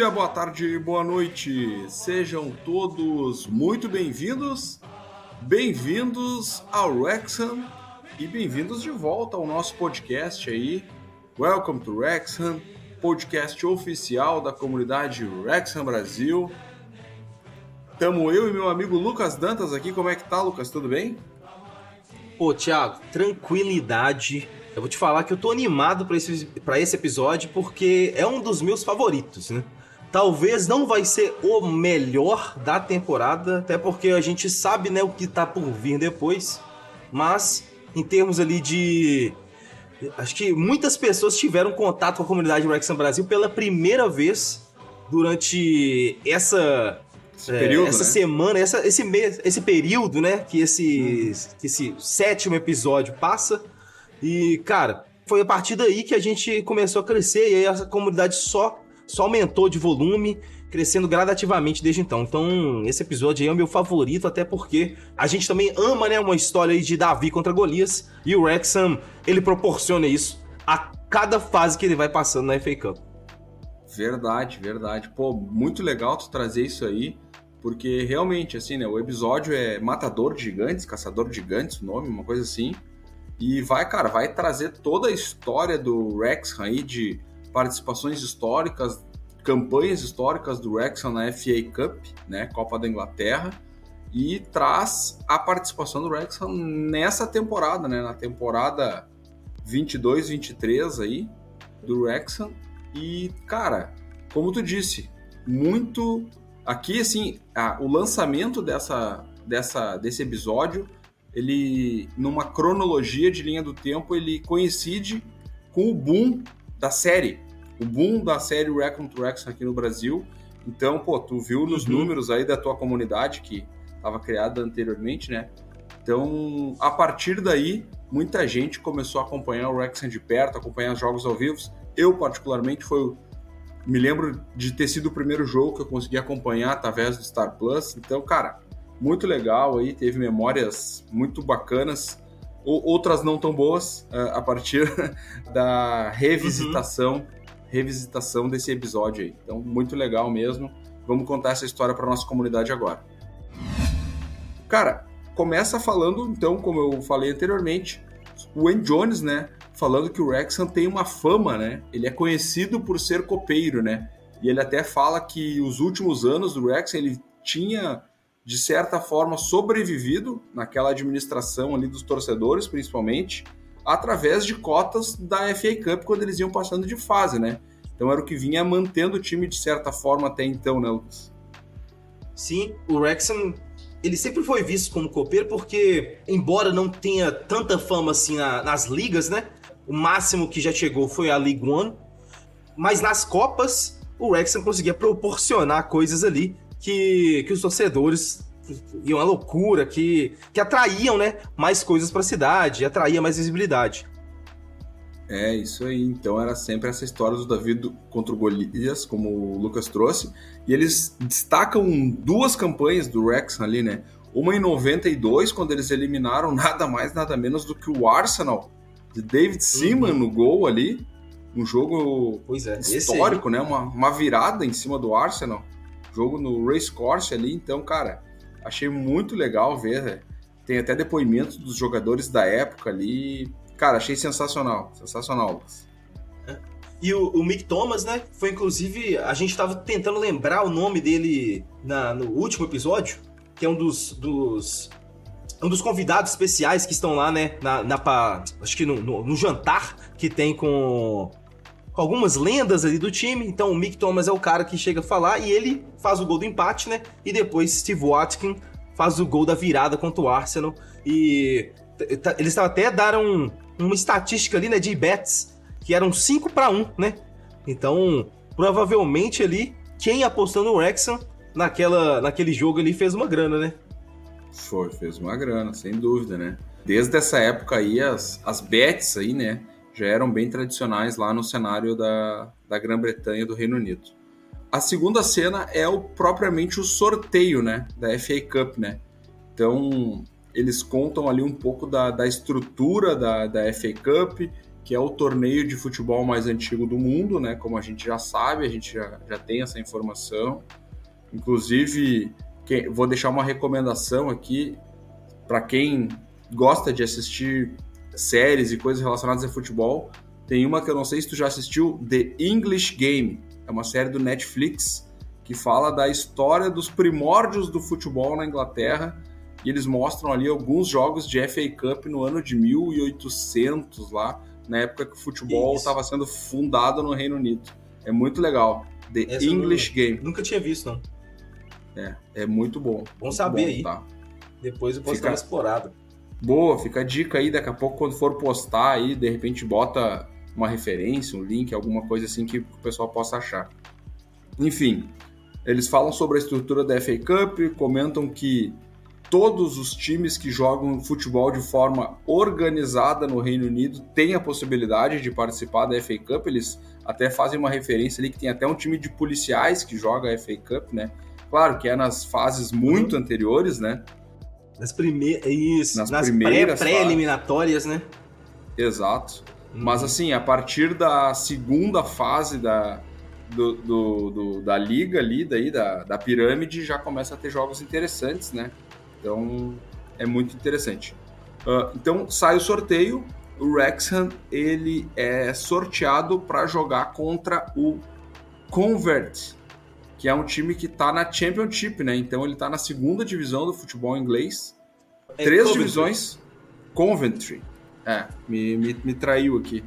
dia, boa tarde, boa noite. Sejam todos muito bem-vindos. Bem-vindos ao Wrexham e bem-vindos de volta ao nosso podcast aí. Welcome to Wrexham, podcast oficial da comunidade Wrexham Brasil. Tamo eu e meu amigo Lucas Dantas aqui. Como é que tá, Lucas? Tudo bem? Pô, Thiago, tranquilidade. Eu vou te falar que eu tô animado para esse, esse episódio porque é um dos meus favoritos, né? Talvez não vai ser o melhor da temporada, até porque a gente sabe, né, o que tá por vir depois. Mas, em termos ali de. Acho que muitas pessoas tiveram contato com a comunidade Wrexham Brasil pela primeira vez durante essa esse período, essa né? semana, essa, esse mês, esse período, né, que esse, uhum. que esse sétimo episódio passa. E, cara, foi a partir daí que a gente começou a crescer e aí essa comunidade só, só aumentou de volume, crescendo gradativamente desde então. Então, esse episódio aí é o meu favorito, até porque a gente também ama, né, uma história aí de Davi contra Golias, e o Wrexham, ele proporciona isso a cada fase que ele vai passando na FA Cup. Verdade, verdade. Pô, muito legal tu trazer isso aí. Porque realmente, assim, né? O episódio é Matador de Gigantes, Caçador de Gigantes, o nome, uma coisa assim. E vai, cara, vai trazer toda a história do Wrexham aí, de participações históricas, campanhas históricas do Wrexham na FA Cup, né? Copa da Inglaterra. E traz a participação do Wrexham nessa temporada, né? Na temporada 22-23 aí, do Wrexham. E, cara, como tu disse, muito Aqui, assim, o lançamento dessa, dessa, desse episódio, ele, numa cronologia de linha do tempo, ele coincide com o boom da série. O boom da série Recon to Rex aqui no Brasil. Então, pô, tu viu nos uhum. números aí da tua comunidade que estava criada anteriormente, né? Então, a partir daí, muita gente começou a acompanhar o Wrexham de perto, acompanhar os jogos ao vivo. Eu, particularmente, foi me lembro de ter sido o primeiro jogo que eu consegui acompanhar através do Star Plus. Então, cara, muito legal aí, teve memórias muito bacanas, outras não tão boas, eh, a partir da revisitação, uhum. revisitação desse episódio aí. Então, muito legal mesmo. Vamos contar essa história para nossa comunidade agora. Cara, começa falando, então, como eu falei anteriormente, o Wayne Jones, né? falando que o Wrexham tem uma fama, né? Ele é conhecido por ser copeiro, né? E ele até fala que os últimos anos do Wrexham ele tinha de certa forma sobrevivido naquela administração ali dos torcedores, principalmente, através de cotas da FA Cup quando eles iam passando de fase, né? Então era o que vinha mantendo o time de certa forma até então, né, Lucas? Sim, o Wrexham ele sempre foi visto como copeiro porque, embora não tenha tanta fama assim na, nas ligas, né? O máximo que já chegou foi a League One. Mas nas Copas, o Wrexham conseguia proporcionar coisas ali que, que os torcedores iam à loucura, que, que atraíam né, mais coisas para a cidade, atraía mais visibilidade. É, isso aí. Então era sempre essa história do Davi contra o Golias, como o Lucas trouxe. E eles destacam duas campanhas do Wrexham ali, né? Uma em 92, quando eles eliminaram nada mais, nada menos do que o Arsenal de David Seaman uhum. no gol ali. Um jogo é, histórico, né? Uma, uma virada em cima do Arsenal. Jogo no Race Course ali. Então, cara, achei muito legal ver. Né? Tem até depoimentos dos jogadores da época ali. Cara, achei sensacional. Sensacional, Lucas. É. E o, o, Mick Thomas, né? Foi inclusive. A gente tava tentando lembrar o nome dele na, no último episódio, que é um dos, dos um dos convidados especiais que estão lá, né? Na, na acho que no, no, no, jantar que tem com, com algumas lendas ali do time. Então o Mick Thomas é o cara que chega a falar e ele faz o gol do empate, né? E depois Steve Watkins faz o gol da virada contra o Arsenal. E eles até deram uma estatística ali, né? De bets, que eram 5 para 1, né? Então, provavelmente ali, quem apostou no Wrexham naquela, naquele jogo ali fez uma grana, né? Foi, fez uma grana, sem dúvida, né? Desde essa época aí, as, as bets aí, né, já eram bem tradicionais lá no cenário da, da Grã-Bretanha do Reino Unido. A segunda cena é o propriamente o sorteio, né, da FA Cup, né? Então, eles contam ali um pouco da, da estrutura da, da FA Cup, que é o torneio de futebol mais antigo do mundo, né? Como a gente já sabe, a gente já, já tem essa informação. Inclusive, vou deixar uma recomendação aqui para quem gosta de assistir séries e coisas relacionadas a futebol. Tem uma que eu não sei se tu já assistiu, The English Game. É uma série do Netflix que fala da história dos primórdios do futebol na Inglaterra e eles mostram ali alguns jogos de FA Cup no ano de 1800 lá, na época que o futebol estava sendo fundado no Reino Unido. É muito legal. The Essa English Game. Nunca tinha visto, não. É, é muito bom. Bom muito saber bom, aí. Tá? Depois eu posso fica... dar uma explorada. Boa, fica a dica aí, daqui a pouco quando for postar aí, de repente bota uma referência, um link, alguma coisa assim que o pessoal possa achar. Enfim, eles falam sobre a estrutura da FA Cup, comentam que todos os times que jogam futebol de forma organizada no Reino Unido têm a possibilidade de participar da FA Cup. Eles até fazem uma referência ali que tem até um time de policiais que joga a FA Cup, né? Claro que é nas fases muito anteriores, né? Nas primeiras. Isso, nas, nas primeiras pré-eliminatórias, pré né? Exato. Uhum. Mas assim, a partir da segunda fase da, do, do, do, da liga ali, daí, da, da pirâmide, já começa a ter jogos interessantes, né? Então é muito interessante. Uh, então sai o sorteio, o Wrexham ele é sorteado para jogar contra o Convert, que é um time que está na Championship, né? Então ele está na segunda divisão do futebol inglês. É Três Coventry. divisões. Coventry. É, me, me, me traiu aqui.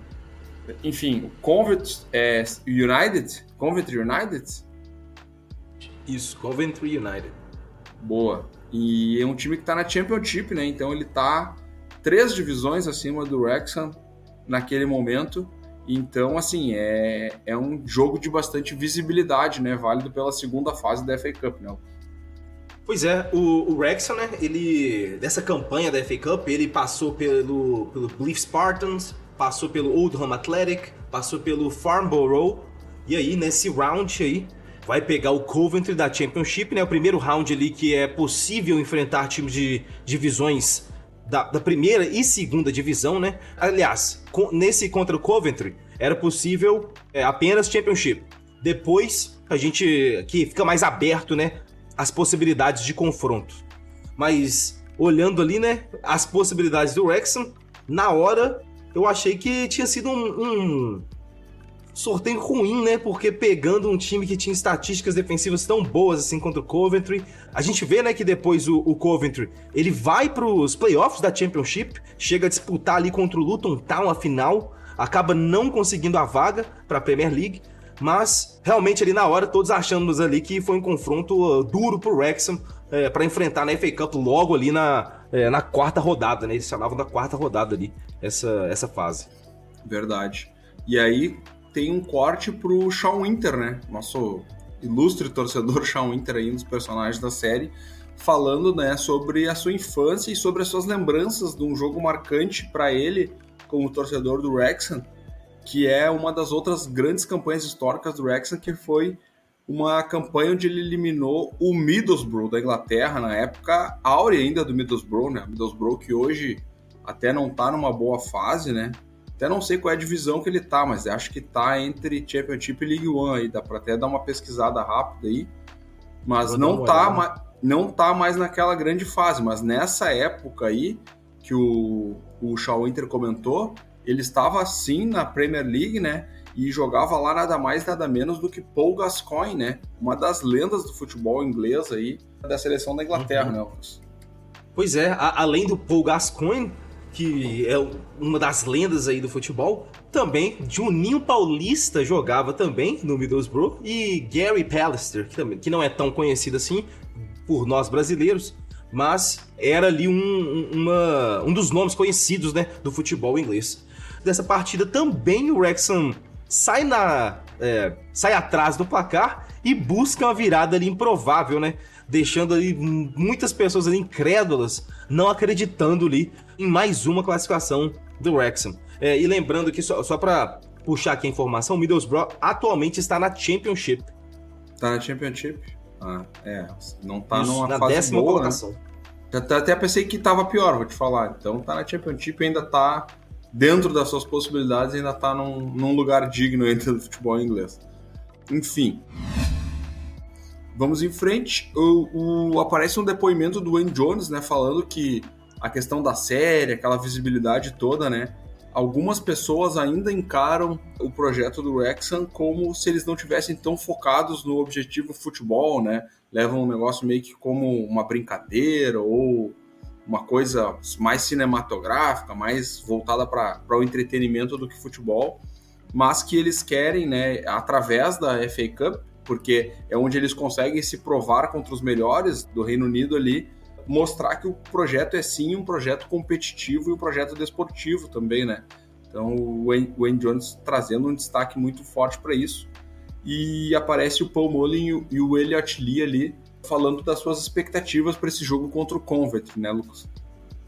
Enfim, o Coventry é United? Coventry United? Isso, Coventry United. Boa. E é um time que está na Championship, né? Então ele está três divisões acima do Wrexham naquele momento. Então, assim, é, é um jogo de bastante visibilidade, né? Válido pela segunda fase da FA Cup, né? Pois é, o, o Wrexham, né? Ele, dessa campanha da FA Cup, ele passou pelo, pelo Belief Spartans, passou pelo Oldham Athletic, passou pelo Farnborough, e aí, nesse round aí, vai pegar o Coventry da Championship, né? O primeiro round ali que é possível enfrentar times de divisões da, da primeira e segunda divisão, né? Aliás, com, nesse contra o Coventry era possível é, apenas Championship. Depois a gente que fica mais aberto, né? As possibilidades de confronto. Mas olhando ali, né? As possibilidades do Wrexham, na hora eu achei que tinha sido um, um sorteio ruim, né? Porque pegando um time que tinha estatísticas defensivas tão boas assim contra o Coventry, a gente vê, né, que depois o, o Coventry ele vai para os playoffs da Championship, chega a disputar ali contra o Luton Town a final, acaba não conseguindo a vaga para a Premier League, mas realmente ali na hora todos achamos ali que foi um confronto uh, duro pro Wrexham é, para enfrentar na FA Cup logo ali na, é, na quarta rodada, né? Eles chamavam da quarta rodada ali essa essa fase. Verdade. E aí, tem um corte pro Shawn Winter, né? Nosso ilustre torcedor Shawn Winter aí, um dos personagens da série, falando, né, sobre a sua infância e sobre as suas lembranças de um jogo marcante para ele como torcedor do Wrexham, que é uma das outras grandes campanhas históricas do Wrexham, que foi uma campanha onde ele eliminou o Middlesbrough da Inglaterra, na época áurea ainda do Middlesbrough, né? Middlesbrough que hoje até não tá numa boa fase, né? Até não sei qual é a divisão que ele tá, mas acho que tá entre Championship e League One aí. Dá pra até dar uma pesquisada rápida aí. Mas não tá, não tá mais naquela grande fase. Mas nessa época aí, que o, o Shaw Inter comentou, ele estava sim na Premier League, né? E jogava lá nada mais, nada menos do que Paul Gascoigne, né? Uma das lendas do futebol inglês aí, da seleção da Inglaterra, uhum. né, Lucas? Pois é, a, além do Paul Gascoigne, que é uma das lendas aí do futebol. Também Juninho Paulista jogava também no Middlesbrough e Gary Pallister, que, também, que não é tão conhecido assim por nós brasileiros, mas era ali um, uma, um dos nomes conhecidos né, do futebol inglês. Dessa partida também o Wrexham sai na é, sai atrás do placar e busca uma virada ali improvável, né? Deixando ali muitas pessoas ali incrédulas, não acreditando ali em mais uma classificação do Wrexham. É, e lembrando que, só, só para puxar aqui a informação, o Middlesbrough atualmente está na Championship. Tá na Championship? Ah, é. Não tá Isso, numa na fase décima boa, né? colocação. Né? Até pensei que tava pior, vou te falar. Então tá na Championship ainda tá dentro das suas possibilidades, ainda está num, num lugar digno ainda do futebol inglês. Enfim. Vamos em frente. O, o, aparece um depoimento do Wayne Jones, né, falando que a questão da série, aquela visibilidade toda, né, algumas pessoas ainda encaram o projeto do Wrexham como se eles não tivessem tão focados no objetivo futebol, né? Levam o negócio meio que como uma brincadeira ou uma coisa mais cinematográfica, mais voltada para o entretenimento do que futebol, mas que eles querem, né, através da FA Cup, porque é onde eles conseguem se provar contra os melhores do Reino Unido ali, mostrar que o projeto é sim um projeto competitivo e um projeto desportivo também, né? Então o Wayne Jones trazendo um destaque muito forte para isso. E aparece o Paul Mullin e o Elliot Lee ali falando das suas expectativas para esse jogo contra o Convent, né, Lucas?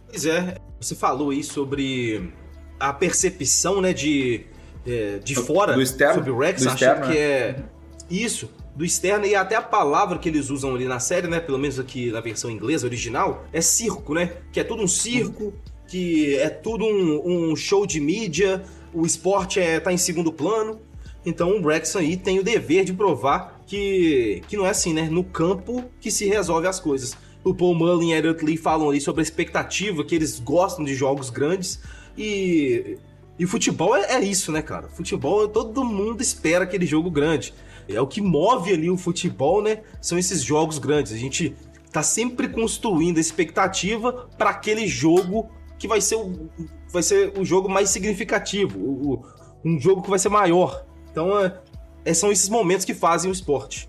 Pois é, você falou aí sobre a percepção, né, de, é, de fora do externo, sobre o Rex, do externo, que é isso, do externo, e até a palavra que eles usam ali na série, né? Pelo menos aqui na versão inglesa original, é circo, né? Que é tudo um circo, que é tudo um, um show de mídia, o esporte é, tá em segundo plano. Então o Wrexham aí tem o dever de provar que, que não é assim, né? No campo que se resolve as coisas. O Paul Mullin e Elliot Lee falam ali sobre a expectativa, que eles gostam de jogos grandes e e futebol é, é, isso, né, cara? Futebol, todo mundo espera aquele jogo grande. É o que move ali o futebol, né? São esses jogos grandes. A gente tá sempre construindo a expectativa para aquele jogo que vai ser o, vai ser o jogo mais significativo, o, um jogo que vai ser maior. Então, é, é, são esses momentos que fazem o esporte.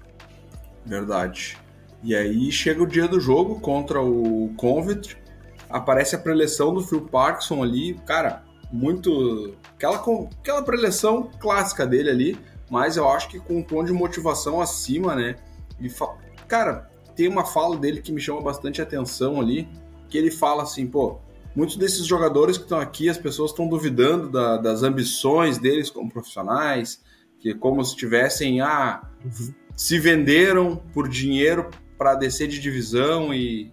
Verdade. E aí chega o dia do jogo contra o Convent, aparece a preleção do Phil Parkinson ali, cara, muito. Aquela, aquela preleção clássica dele ali, mas eu acho que com um tom de motivação acima, né? E fa... Cara, tem uma fala dele que me chama bastante atenção ali, que ele fala assim, pô, muitos desses jogadores que estão aqui, as pessoas estão duvidando da, das ambições deles como profissionais, que como se tivessem, ah, se venderam por dinheiro para descer de divisão e,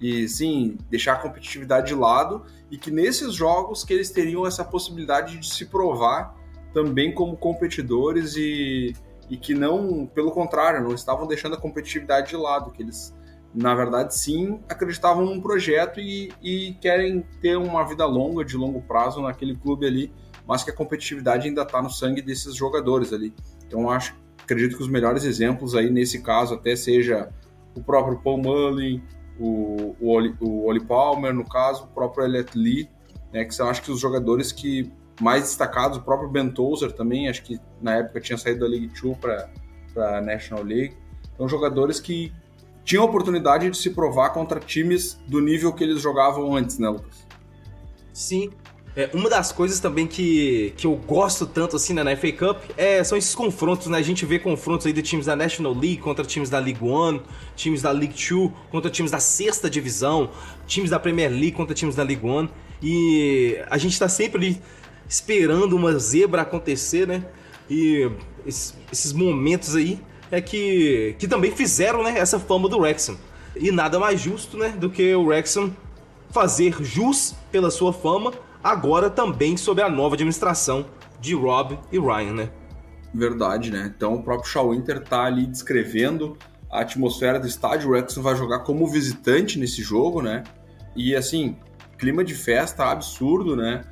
e sim, deixar a competitividade de lado, e que nesses jogos que eles teriam essa possibilidade de se provar também como competidores e, e que não, pelo contrário, não estavam deixando a competitividade de lado, que eles, na verdade, sim, acreditavam num projeto e, e querem ter uma vida longa, de longo prazo naquele clube ali, mas que a competitividade ainda está no sangue desses jogadores ali. Então, acho, acredito que os melhores exemplos aí, nesse caso, até seja o próprio Paul Mullin, o, o, Oli, o Oli Palmer, no caso, o próprio Elliot Lee, né, que são, acho que, os jogadores que mais destacados, o próprio Ben Tozer também, acho que na época tinha saído da League 2 para a National League. Então, jogadores que tinham a oportunidade de se provar contra times do nível que eles jogavam antes, né, Lucas? Sim. É, uma das coisas também que, que eu gosto tanto assim né, na FA Cup é, são esses confrontos, né? A gente vê confrontos aí de times da National League contra times da League One, times da League Two contra times da sexta divisão, times da Premier League contra times da League One. E a gente tá sempre ali esperando uma zebra acontecer, né? E esses momentos aí é que, que também fizeram né, essa fama do Wrexham. E nada mais justo né, do que o Wrexham fazer jus pela sua fama, agora também sob a nova administração de Rob e Ryan, né? Verdade, né? Então o próprio Shaw Winter tá ali descrevendo a atmosfera do estádio. O Wrexham vai jogar como visitante nesse jogo, né? E assim, clima de festa absurdo, né?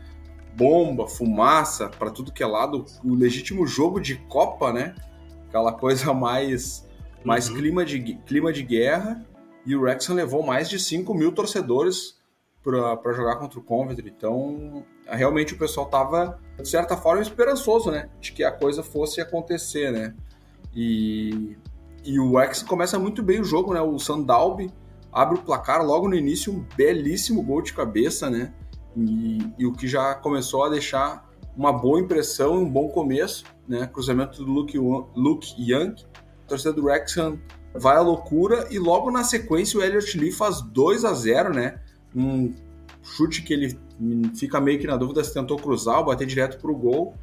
Bomba, fumaça para tudo que é lado, o legítimo jogo de Copa, né? Aquela coisa mais, mais uhum. clima, de, clima de guerra. E o Wrexham levou mais de 5 mil torcedores para jogar contra o Coventry. Então, realmente o pessoal tava, de certa forma, esperançoso, né? De que a coisa fosse acontecer, né? E, e o Wrexham começa muito bem o jogo, né? O Sandalby abre o placar logo no início, um belíssimo gol de cabeça, né? E, e, o que já começou a deixar uma boa impressão, um bom começo, né? Cruzamento do Luke, Luke Young, a torcida do Wrexham vai à loucura e logo na sequência o Elliot Lee faz 2 a 0 né? Um chute que ele fica meio que na dúvida se tentou cruzar ou bater direto pro gol.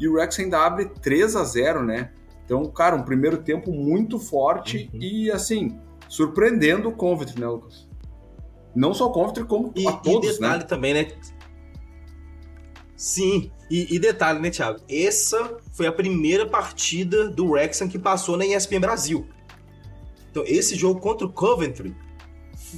E o Wrexham ainda abre 3 a 0 né? Então, cara, um primeiro tempo muito forte uhum. e, assim, surpreendendo o Coventry, né, Lucas? Não só o Coventry, como e, a todos, e detalhe né? também, né? Sim, e, e, detalhe, né, Thiago? Essa foi a primeira partida do Wrexham que passou na ESPN Brasil. Então, esse jogo contra o Coventry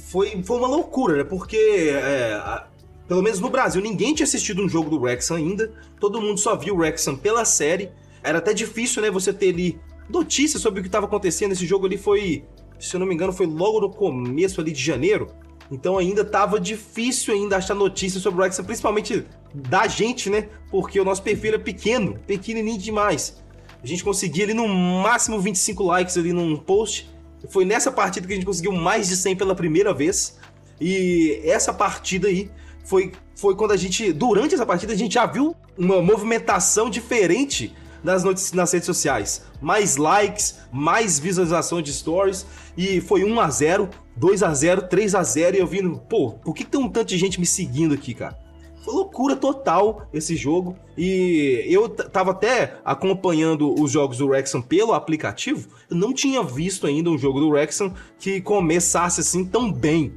foi, foi uma loucura, né? Porque, é, a, pelo menos no Brasil, ninguém tinha assistido um jogo do Wrexham ainda. Todo mundo só viu o Wrexham pela série. Era até difícil, né, você ter ali notícias sobre o que estava acontecendo. Esse jogo ali foi, se eu não me engano, foi logo no começo ali de janeiro. Então ainda tava difícil ainda achar notícias sobre o Wrexham, principalmente da gente, né? Porque o nosso perfil é pequeno, pequenininho demais. A gente conseguia ali no máximo 25 likes ali num post. Foi nessa partida que a gente conseguiu mais de 100 pela primeira vez. E essa partida aí foi, foi quando a gente, durante essa partida, a gente já viu uma movimentação diferente nas, notícias, nas redes sociais. Mais likes, mais visualização de stories. E foi 1 a 0 2 a 0 3 a 0 E eu vindo, pô, por que tem um tanto de gente me seguindo aqui, cara? Foi loucura total esse jogo. E eu tava até acompanhando os jogos do Wrexham pelo aplicativo. Eu não tinha visto ainda um jogo do Wrexham que começasse assim tão bem,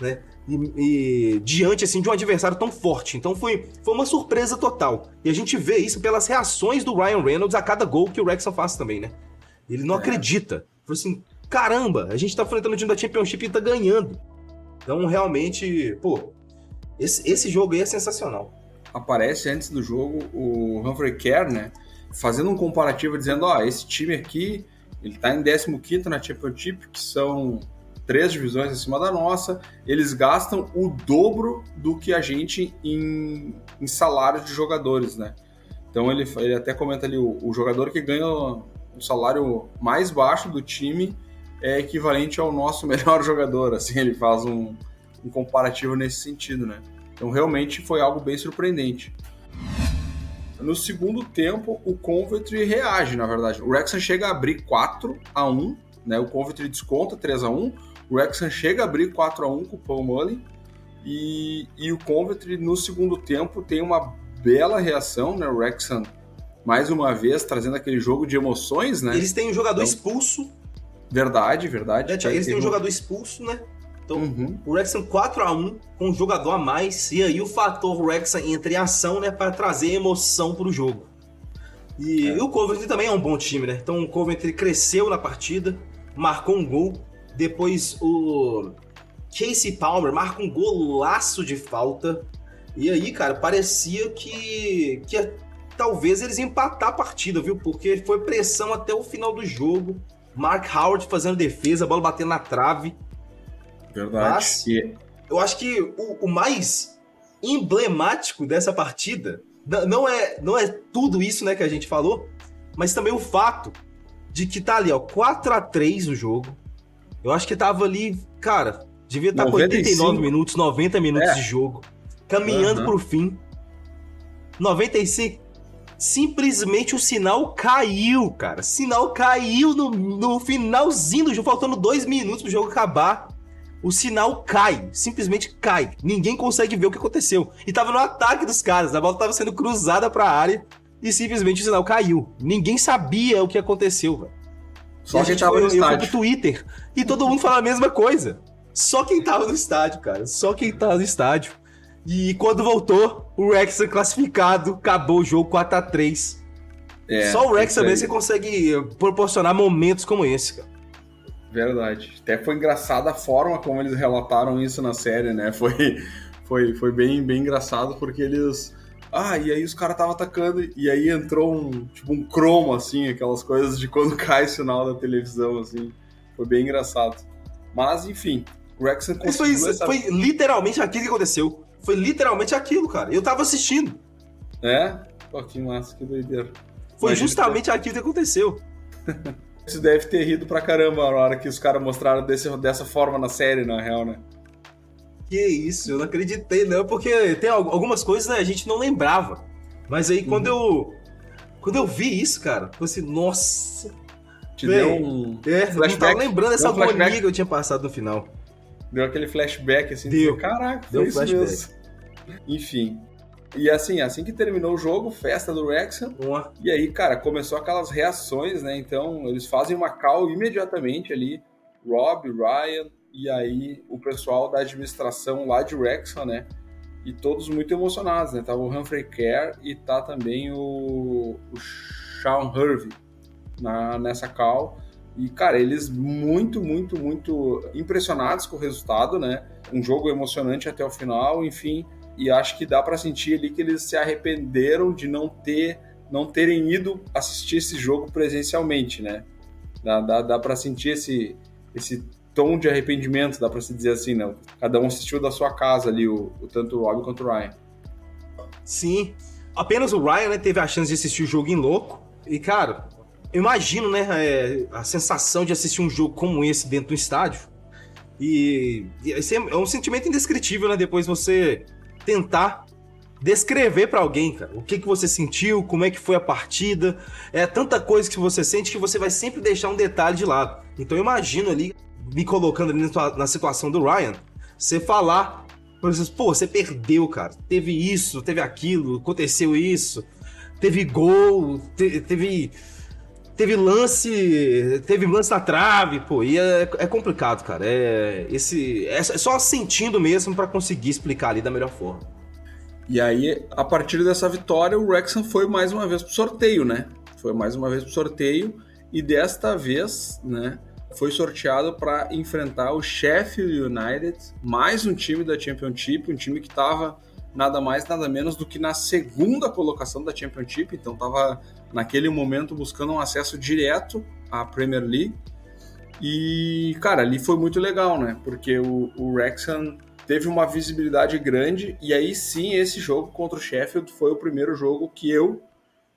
né? E, e, diante assim de um adversário tão forte. Então foi, foi uma surpresa total. E a gente vê isso pelas reações do Ryan Reynolds a cada gol que o Wrexham faz também, né? Ele não é. acredita. Foi assim, caramba, a gente tá enfrentando o time da Championship e tá ganhando. Então realmente, pô, esse, esse jogo aí é sensacional. Aparece antes do jogo o Humphrey Kerr, né? Fazendo um comparativo dizendo, ó, esse time aqui, ele tá em 15 na Championship, que são três divisões acima da nossa, eles gastam o dobro do que a gente em, em salário de jogadores, né? Então ele, ele até comenta ali, o, o jogador que ganha o salário mais baixo do time é equivalente ao nosso melhor jogador, assim, ele faz um, um comparativo nesse sentido, né? Então realmente foi algo bem surpreendente. No segundo tempo, o Coventry reage, na verdade. O Wrexham chega a abrir 4 a 1 né? O Coventry desconta 3 a 1 O Wrexham chega a abrir 4 a 1 com o Paul Mullen. E, e o Coventry, no segundo tempo, tem uma bela reação, né? O Wrexham, mais uma vez, trazendo aquele jogo de emoções, né? Eles têm um jogador então, expulso. Verdade, verdade. É, eles têm um jogador expulso, né? Então, uhum. o Wrexham 4 a 1 com um jogador a mais, e aí o fator Wrexham entra em ação, né, para trazer emoção pro jogo. E, é. e, o Coventry também é um bom time, né? Então o Coventry cresceu na partida, marcou um gol, depois o Casey Palmer marca um golaço de falta. E aí, cara, parecia que, que talvez eles empatar a partida, viu? Porque foi pressão até o final do jogo. Mark Howard fazendo defesa, a bola batendo na trave. Verdade. Mas eu acho que o, o, mais emblemático dessa partida não é, não é tudo isso né, que a gente falou, mas também o fato de que tá ali, ó, 4 a 3 o jogo. Eu acho que tava ali, cara, devia estar tá com 89 minutos, 90 minutos é. de jogo, caminhando uhum. pro fim. 95, simplesmente o sinal caiu, cara. Sinal caiu no, no finalzinho do jogo, faltando dois minutos pro jogo acabar o sinal cai, simplesmente cai. Ninguém consegue ver o que aconteceu. E tava no ataque dos caras, a bola tava sendo cruzada pra área e simplesmente o sinal caiu. Ninguém sabia o que aconteceu, velho. Só quem tava foi, no estádio. Eu fui pro Twitter e todo mundo fala a mesma coisa. Só quem tava no estádio, cara. Só quem tava no estádio. E quando voltou, o Rex classificado, acabou o jogo 4x3. É, Só o Rex também você consegue proporcionar momentos como esse, cara. Verdade. Até foi engraçada a forma como eles relataram isso na série, né? Foi, foi, foi bem, bem engraçado porque eles. Ah, e aí os caras estavam atacando e aí entrou um tipo um cromo, assim, aquelas coisas de quando cai o sinal da televisão, assim. Foi bem engraçado. Mas, enfim, o Wrexham conseguiu... Foi, essa... foi literalmente aquilo que aconteceu. Foi literalmente aquilo, cara. Eu tava assistindo. É? Pô, que massa, que doideira. Foi Imagina justamente que... aquilo que aconteceu. Você deve ter rido pra caramba na hora que os caras mostraram desse, dessa forma na série, na real, né? Que isso, eu não acreditei, não, porque tem algumas coisas né, a gente não lembrava. Mas aí quando uhum. eu. Quando eu vi isso, cara, eu assim, nossa. Te deu um. É, flashback. não tava lembrando essa um agonia que eu tinha passado no final. Deu aquele flashback assim, deu. caraca, deu foi flashback. Mesmo. Enfim, e assim, assim que terminou o jogo, festa do Wrexham. E aí, cara, começou aquelas reações, né? Então, eles fazem uma call imediatamente ali. Rob, Ryan e aí o pessoal da administração lá de Wrexham, né? e todos muito emocionados, né? Tava o Humphrey Kerr e tá também o, o Sean Hervey na, nessa call. E, cara, eles muito, muito, muito impressionados com o resultado, né? Um jogo emocionante até o final, enfim. E acho que dá para sentir ali que eles se arrependeram de não ter não terem ido assistir esse jogo presencialmente, né? Dá, dá, dá para sentir esse, esse tom de arrependimento, dá para se dizer assim, né? Cada um assistiu da sua casa ali, o, o tanto o Rob quanto o Ryan. Sim. Apenas o Ryan né, teve a chance de assistir o jogo em louco. E, cara, imagino, né, é, a sensação de assistir um jogo como esse dentro do estádio. E, e é, é um sentimento indescritível, né? Depois você tentar descrever para alguém, cara, o que, que você sentiu, como é que foi a partida. É tanta coisa que você sente que você vai sempre deixar um detalhe de lado. Então eu imagino ali, me colocando ali na situação do Ryan, você falar, por exemplo, pô, você perdeu, cara. Teve isso, teve aquilo, aconteceu isso, teve gol, te, teve teve lance, teve lance na trave, pô, e é, é complicado, cara. É esse é só sentindo mesmo para conseguir explicar ali da melhor forma. E aí, a partir dessa vitória, o Wrexham foi mais uma vez pro sorteio, né? Foi mais uma vez pro sorteio e desta vez, né, foi sorteado para enfrentar o Sheffield United, mais um time da Championship, um time que estava nada mais nada menos do que na segunda colocação da Championship, então estava naquele momento buscando um acesso direto à Premier League. E, cara, ali foi muito legal, né? Porque o, o Wrexham teve uma visibilidade grande e aí sim esse jogo contra o Sheffield foi o primeiro jogo que eu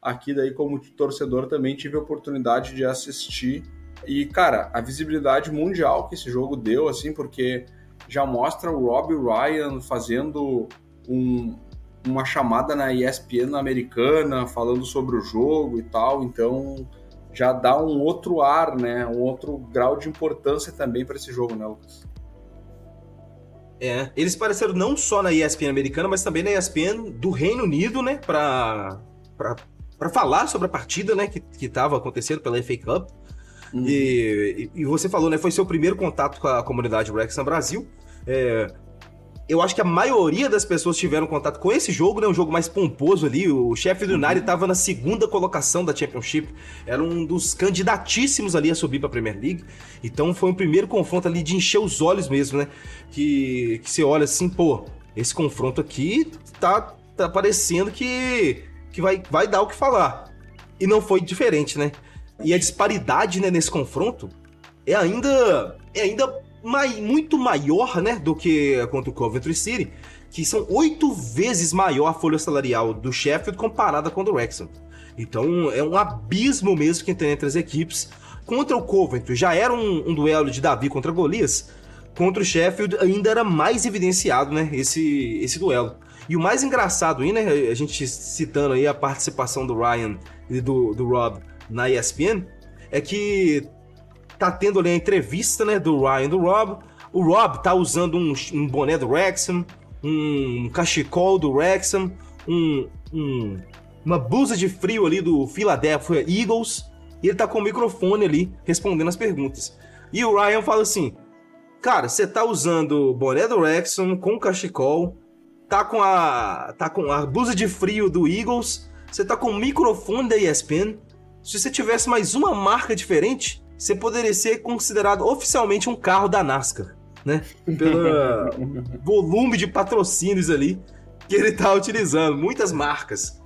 aqui daí como torcedor também tive a oportunidade de assistir e cara a visibilidade mundial que esse jogo deu assim porque já mostra o Rob Ryan fazendo um, uma chamada na ESPN americana falando sobre o jogo e tal, então já dá um outro ar, né? Um outro grau de importância também para esse jogo, né, Lucas? É, eles apareceram não só na ESPN americana, mas também na ESPN do Reino Unido, né, para para falar sobre a partida, né, que, que tava acontecendo pela FA Cup. Uhum. E, e, você falou, né, foi seu primeiro contato com a comunidade Wrexham Brasil. É, eu acho que a maioria das pessoas tiveram contato com esse jogo, né? Um jogo mais pomposo ali. O Sheffield United estava na segunda colocação da Championship. Era um dos candidatíssimos ali a subir para a Premier League. Então foi um primeiro confronto ali de encher os olhos mesmo, né? Que, que você olha assim, pô, esse confronto aqui tá, tá parecendo que, que vai, vai dar o que falar. E não foi diferente, né? E a disparidade né, nesse confronto é ainda, é ainda mai, muito maior, né, do que contra o Coventry City, que são oito vezes maior a folha salarial do Sheffield comparada com a do Wrexham. Então é um abismo mesmo que tem entre as equipes. Contra o Coventry já era um, um duelo de Davi contra Golias. Contra o Sheffield ainda era mais evidenciado, né, esse, esse duelo. E o mais engraçado aí, né, a gente citando aí a participação do Ryan e do, do Rob na ESPN, é que tá tendo ali a entrevista, né, do Ryan do Rob. O Rob tá usando um, um boné do Wrexham, um cachecol do Wrexham, um, um, uma blusa de frio ali do Philadelphia Eagles. E ele tá com o microfone ali, respondendo as perguntas. E o Ryan fala assim, cara, você tá usando boné do Wrexham com cachecol, tá com a tá com a blusa de frio do Eagles, você tá com o microfone da ESPN. Se você tivesse mais uma marca diferente, você poderia ser considerado oficialmente um carro da NASCAR, né? Pelo volume de patrocínios ali que ele tá utilizando, muitas marcas.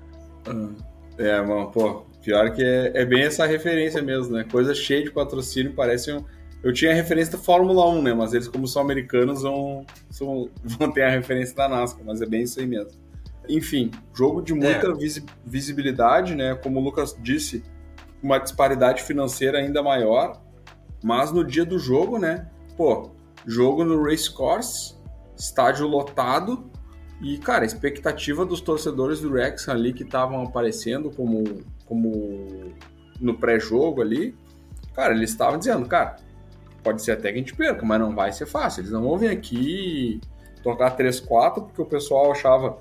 É, mano, pô, pior que é, é, bem essa referência mesmo, né? Coisa cheia de patrocínio, parece um... Eu tinha a referência da Fórmula 1, né? Mas eles, como são americanos, vão, são, vão ter a referência da NASCAR, mas é bem isso aí mesmo. Enfim, jogo de muita é. visibilidade, né? Como o Lucas disse, uma disparidade financeira ainda maior. Mas no dia do jogo, né? Pô, jogo no Race Course, estádio lotado. E, cara, a expectativa dos torcedores do Rex ali que estavam aparecendo como, como no pré-jogo ali, cara, eles estavam dizendo, cara, pode ser até que a gente perca, mas não vai ser fácil. Eles não vão vir aqui tocar 3-4 porque o pessoal achava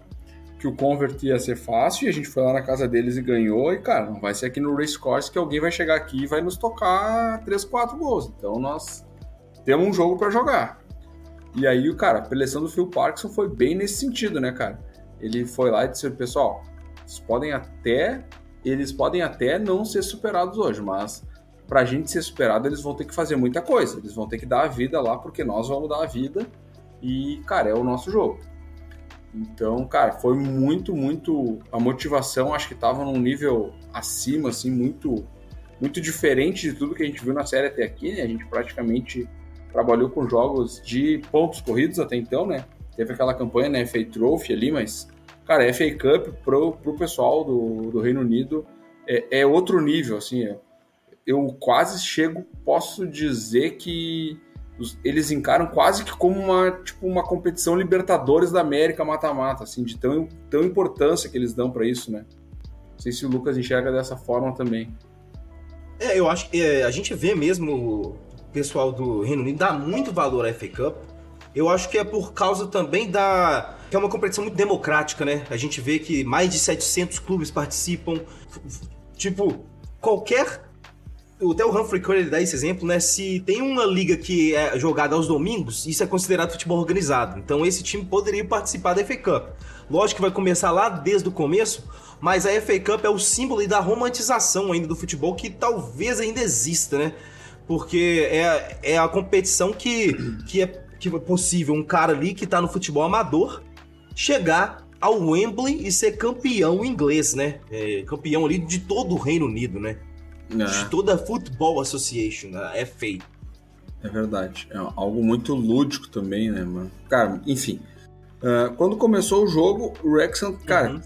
que o convert ia ser fácil e a gente foi lá na casa deles e ganhou. E, cara, não vai ser aqui no Race Course que alguém vai chegar aqui e vai nos tocar 3, 4 gols. Então nós temos um jogo para jogar. E aí, o cara, a preleção do Phil Parkinson foi bem nesse sentido, né, cara? Ele foi lá e disse, pessoal, eles podem até eles podem até não ser superados hoje, mas para a gente ser superado, eles vão ter que fazer muita coisa. Eles vão ter que dar a vida lá, porque nós vamos dar a vida. E, cara, é o nosso jogo. Então, cara, foi muito, muito. A motivação acho que estava num nível acima, assim, muito, muito diferente de tudo que a gente viu na série até aqui, né? A gente praticamente trabalhou com jogos de pontos corridos até então, né? Teve aquela campanha, né? FA Trophy ali, mas, cara, FA Cup pro, pro pessoal do, do Reino Unido é, é outro nível, assim. É, eu quase chego, posso dizer que eles encaram quase que como uma, tipo, uma competição Libertadores da América mata-mata, assim, de tão, tão importância que eles dão para isso, né? Não sei se o Lucas enxerga dessa forma também. É, eu acho que é, a gente vê mesmo o pessoal do Reino Unido dá muito valor à FA Cup. Eu acho que é por causa também da que é uma competição muito democrática, né? A gente vê que mais de 700 clubes participam. Tipo, qualquer até o Humphrey Curry dá esse exemplo, né? Se tem uma liga que é jogada aos domingos, isso é considerado futebol organizado. Então esse time poderia participar da FA Cup. Lógico que vai começar lá desde o começo, mas a FA Cup é o símbolo da romantização ainda do futebol que talvez ainda exista, né? Porque é, é a competição que, que, é, que é possível um cara ali que tá no futebol amador chegar ao Wembley e ser campeão inglês, né? É, campeão ali de todo o Reino Unido, né? É. De toda a Football Association, a FA. É verdade. É algo muito lúdico também, né, mano? Cara, enfim. Uh, quando começou o jogo, o Wrexham, cara,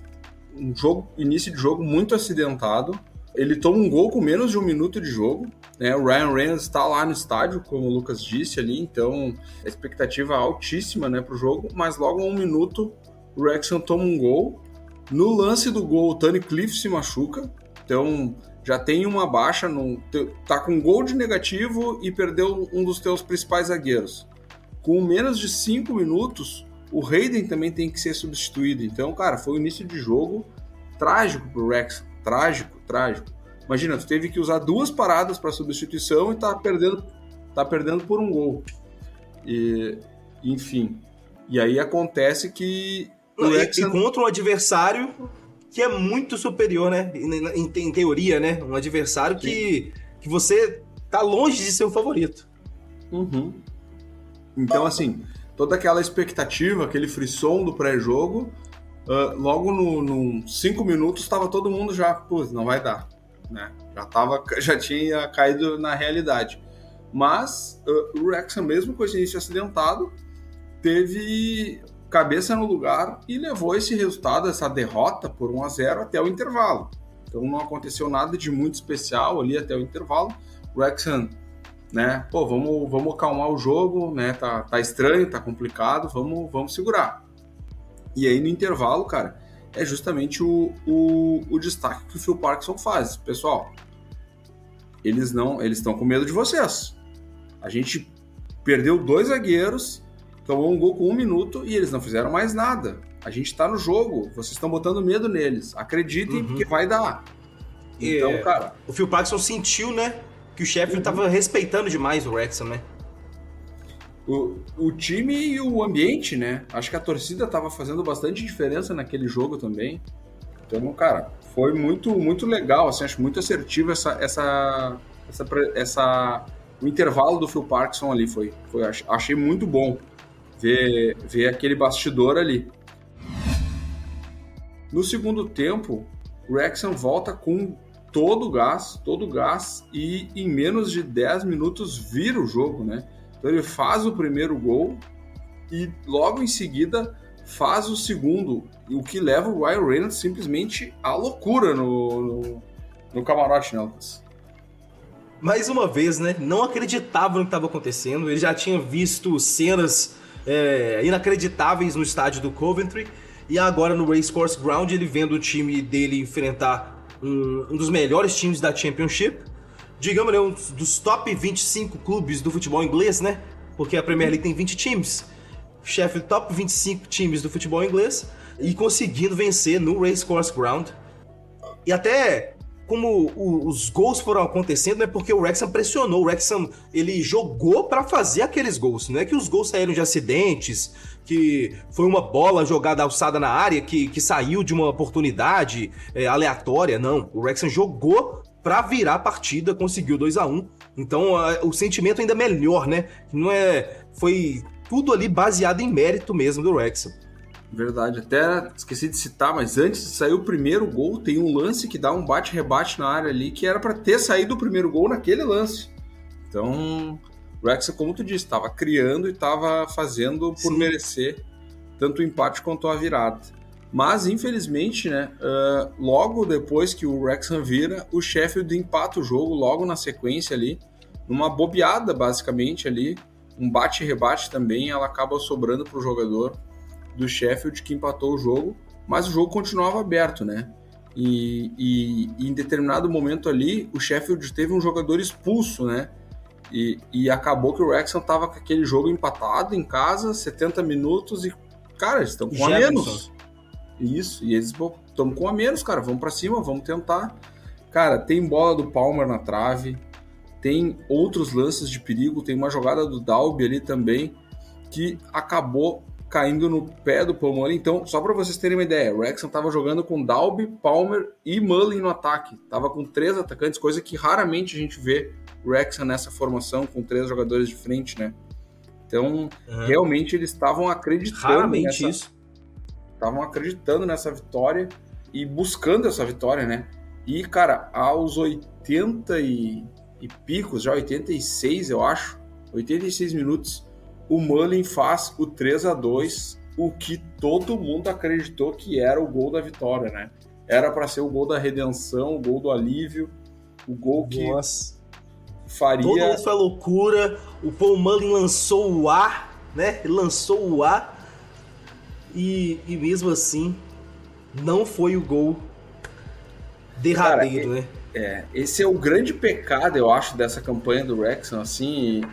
uhum. um jogo, início de jogo muito acidentado. Ele toma um gol com menos de um minuto de jogo. Né? O Ryan Reynolds está lá no estádio, como o Lucas disse ali, então a expectativa altíssima né, para o jogo. Mas logo a um minuto, o Wrexham toma um gol. No lance do gol, o Tony Cliff se machuca. Então, já tem uma baixa, no, tá com gol de negativo e perdeu um dos teus principais zagueiros. Com menos de 5 minutos, o Hayden também tem que ser substituído. Então, cara, foi o início de jogo trágico pro Rex. Trágico, trágico. Imagina, tu teve que usar duas paradas para substituição e tá perdendo, tá perdendo por um gol. E, enfim. E aí acontece que. Não, e, e contra um adversário que é muito superior, né? Em, em teoria, né? Um adversário que, que você tá longe de ser o favorito. Uhum. Então, assim, toda aquela expectativa, aquele frisson do pré-jogo, uh, logo no, no cinco minutos estava todo mundo já, putz, não vai dar, né? Já, tava, já tinha caído na realidade. Mas uh, o Wrexham, mesmo com esse início acidentado, teve cabeça no lugar e levou esse resultado, essa derrota por 1 a 0 até o intervalo. Então não aconteceu nada de muito especial ali até o intervalo. O Wrexham, né, pô, vamos, vamos acalmar o jogo, né, tá, tá estranho, tá complicado, vamos, vamos segurar. E aí no intervalo, cara, é justamente o, o, o destaque que o Phil Parkinson faz. Pessoal, eles não, eles estão com medo de vocês. A gente perdeu dois zagueiros, tomou um gol com um minuto e eles não fizeram mais nada. A gente tá no jogo, vocês estão botando medo neles. Acreditem, uhum. porque vai dar. Então, é, cara. O Phil Paxson sentiu, né? Que o Sheffield uhum. tava respeitando demais o Wrexham, né? O, o time e o ambiente, né? Acho que a torcida tava fazendo bastante diferença naquele jogo também. Então, cara, foi muito, muito legal, assim, acho muito assertivo essa, essa, essa, essa, o intervalo do Phil Parkinson ali foi, foi achei muito bom ver, ver aquele bastidor ali. No segundo tempo, o Wrexham volta com todo o gás, todo o gás e em menos de 10 minutos vira o jogo, né? Então ele faz o primeiro gol e logo em seguida faz o segundo, o que leva o Ryan Reynolds simplesmente à loucura no, no, no camarote, né, Lucas? Mais uma vez, né? Não acreditava no que estava acontecendo. Ele já tinha visto cenas é, inacreditáveis no estádio do Coventry. E agora no Racecourse Ground, ele vendo o time dele enfrentar um, um dos melhores times da Championship. Digamos, né, um dos top 25 clubes do futebol inglês, né? Porque a Premier League tem 20 times. Sheffield, top 25 times do futebol inglês. E conseguindo vencer no Racecourse Ground. E até como o, os gols foram acontecendo, é porque o Wrexham pressionou. O Wrexham, ele jogou para fazer aqueles gols. Não é que os gols saíram de acidentes, que foi uma bola jogada alçada na área, que, que saiu de uma oportunidade é, aleatória. Não, o Wrexham jogou para virar a partida, conseguiu 2 a 1 Então a, o sentimento ainda melhor, né? Não é. Foi tudo ali baseado em mérito mesmo do Wrexham. Verdade, até esqueci de citar, mas antes de sair o primeiro gol, tem um lance que dá um bate-rebate na área ali, que era para ter saído o primeiro gol naquele lance. Então, o Wrexham, como tu disse, estava criando e estava fazendo por Sim. merecer tanto o empate quanto a virada. Mas, infelizmente, né, uh, logo depois que o Wrexham vira, o Sheffield empata o jogo logo na sequência ali, numa bobeada, basicamente, ali, um bate-rebate também, ela acaba sobrando para o jogador do Sheffield que empatou o jogo, mas o jogo continuava aberto, né? E, e, e, em determinado momento ali, o Sheffield teve um jogador expulso, né? E, e acabou que o Wrexham tava com aquele jogo empatado em casa, 70 minutos e, cara, eles estão com Jefferson. a menos. Isso, e eles estão com a menos, cara, vamos para cima, vamos tentar. Cara, tem bola do Palmer na trave, tem outros lances de perigo, tem uma jogada do Dalby ali também que acabou caindo no pé do Palmer. Então, só para vocês terem uma ideia, o Wrexham estava jogando com Dalby, Palmer e Mullin no ataque. Tava com três atacantes, coisa que raramente a gente vê o Wrexham nessa formação com três jogadores de frente, né? Então, uhum. realmente eles estavam acreditando Raramente nessa... isso. Estavam acreditando nessa vitória e buscando essa vitória, né? E, cara, aos 80 e, e picos, já 86, eu acho, 86 minutos, o Mullin faz o 3 a 2 o que todo mundo acreditou que era o gol da vitória, né? Era para ser o gol da redenção, o gol do alívio, o gol que Nossa. faria. Todo mundo foi loucura. O Paul Mullin lançou o ar, né? Ele lançou o ar e, e mesmo assim não foi o gol derradeiro, Cara, né? É, esse é o grande pecado, eu acho, dessa campanha do Wrexham, assim, e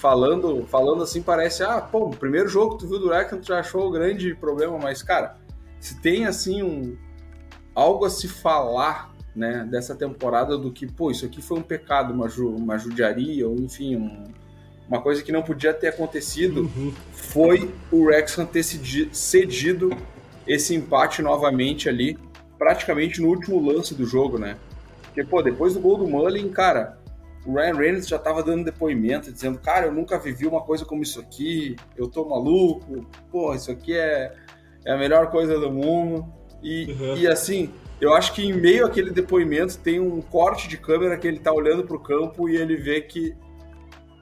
falando, falando assim, parece, ah, pô, o primeiro jogo que tu viu do Wrexham, tu já achou o grande problema, mas, cara, se tem, assim, um, algo a se falar, né, dessa temporada do que, pô, isso aqui foi um pecado, uma, ju, uma judiaria, ou enfim, um, uma coisa que não podia ter acontecido, uhum. foi o Wrexham ter cedido esse empate novamente ali, praticamente no último lance do jogo, né? Porque, pô, depois do gol do Mullin, cara, o Ryan Reynolds já estava dando depoimento, dizendo, cara, eu nunca vivi uma coisa como isso aqui, eu tô maluco, pô, isso aqui é, é a melhor coisa do mundo. E, uhum. e assim, eu acho que em meio àquele depoimento tem um corte de câmera que ele tá olhando pro campo e ele vê que